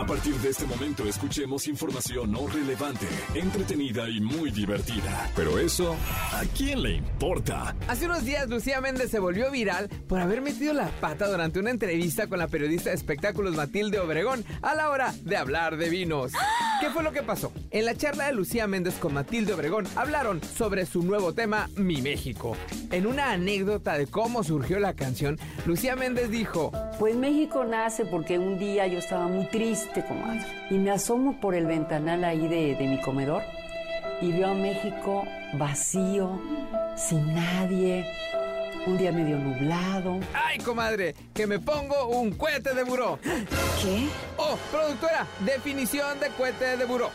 A partir de este momento escuchemos información no relevante, entretenida y muy divertida. Pero eso, ¿a quién le importa? Hace unos días Lucía Méndez se volvió viral por haber metido la pata durante una entrevista con la periodista de espectáculos Matilde Obregón a la hora de hablar de vinos. ¿Qué fue lo que pasó? En la charla de Lucía Méndez con Matilde Obregón hablaron sobre su nuevo tema Mi México. En una anécdota de cómo surgió la canción, Lucía Méndez dijo, Pues México nace porque un día yo estaba muy triste, comadre, y me asomo por el ventanal ahí de, de mi comedor y veo a México vacío, sin nadie, un día medio nublado. ¡ay, comadre! Que me pongo un cohete de buró. ¿Qué? Oh, productora, definición de cohete de buró.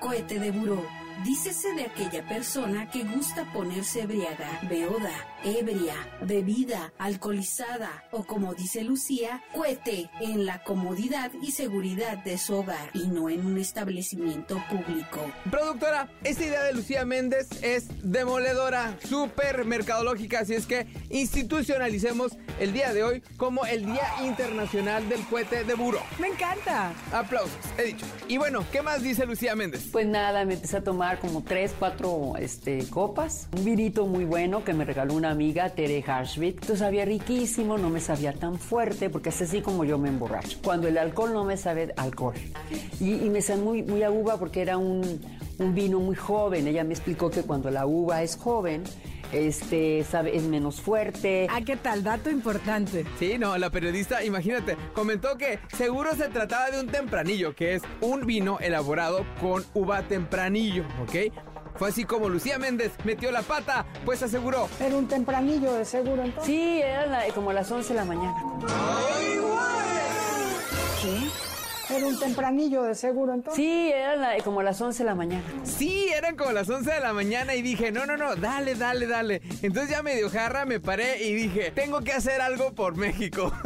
Cohete de buró. Dícese de aquella persona que gusta ponerse embriaga, beoda, ebria, bebida, alcoholizada o como dice Lucía, cohete en la comodidad y seguridad de su hogar y no en un establecimiento público. Productora, esta idea de Lucía Méndez es demoledora, súper mercadológica, así es que institucionalicemos el día de hoy como el Día Internacional del Cohete de Buró. Me encanta. Aplausos, he dicho. Y bueno, ¿qué más dice Lucía Méndez? Pues nada, me empecé a tomar como tres, cuatro este, copas. Un vinito muy bueno que me regaló una amiga, Tere Harshvit. Esto sabía riquísimo, no me sabía tan fuerte, porque es así como yo me emborracho. Cuando el alcohol no me sabe alcohol. Y, y me sabe muy, muy a uva porque era un, un vino muy joven. Ella me explicó que cuando la uva es joven, este, sabe, es menos fuerte. Ah, ¿qué tal? Dato importante. Sí, no, la periodista, imagínate, comentó que seguro se trataba de un tempranillo, que es un vino elaborado con uva tempranillo, ¿ok? Fue así como Lucía Méndez metió la pata, pues aseguró. Era un tempranillo, de seguro, entonces. Sí, era la- como las 11 de la mañana. ¿Qué? Era un tempranillo, de seguro, entonces. Sí, era la- como las 11 de la mañana. Sí, eran como las 11 de la mañana y dije, no, no, no, dale, dale, dale. Entonces ya medio jarra me paré y dije, tengo que hacer algo por México.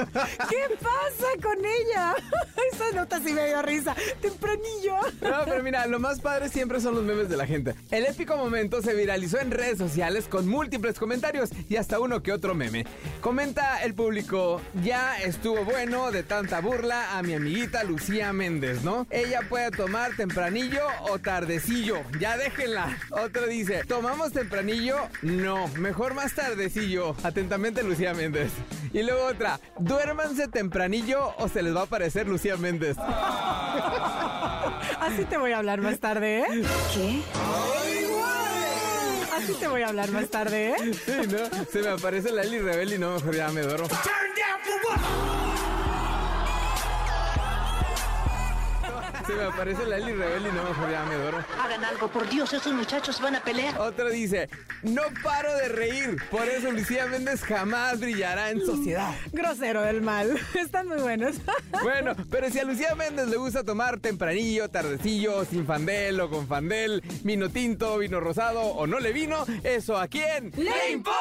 ¿Qué pasa con ella? Esa nota sí me dio risa. Tempranillo. No, pero mira, lo más padre siempre son los memes de la gente. El épico momento se viralizó en redes sociales con múltiples comentarios y hasta uno que otro meme. Comenta el público, ya estuvo bueno de tanta burla a mi amiguita Lucía Méndez, ¿no? Ella puede tomar tempranillo o tardecillo, ya déjenla. Otro dice, ¿tomamos tempranillo? No, mejor más tardecillo. Atentamente Lucía Méndez. Y luego otra, duérmanse tempranillo o se les va a aparecer Lucía Méndez. Así te voy a hablar más tarde, ¿eh? ¿Qué? Así te voy a hablar más tarde, ¿eh? Sí, ¿no? Se me aparece la Eli Rebel y no, mejor ya me duermo. Se me aparece la Eli Rebel y no, mejor ya me. Hagan algo, por Dios, esos muchachos van a pelear. Otro dice, no paro de reír, por eso Lucía Méndez jamás brillará en sociedad. Grosero del mal. Están muy buenos. Bueno, pero si a Lucía Méndez le gusta tomar tempranillo, tardecillo, sin fandel o con fandel, vino tinto, vino rosado o no le vino, ¿eso a quién? ¡Le importa!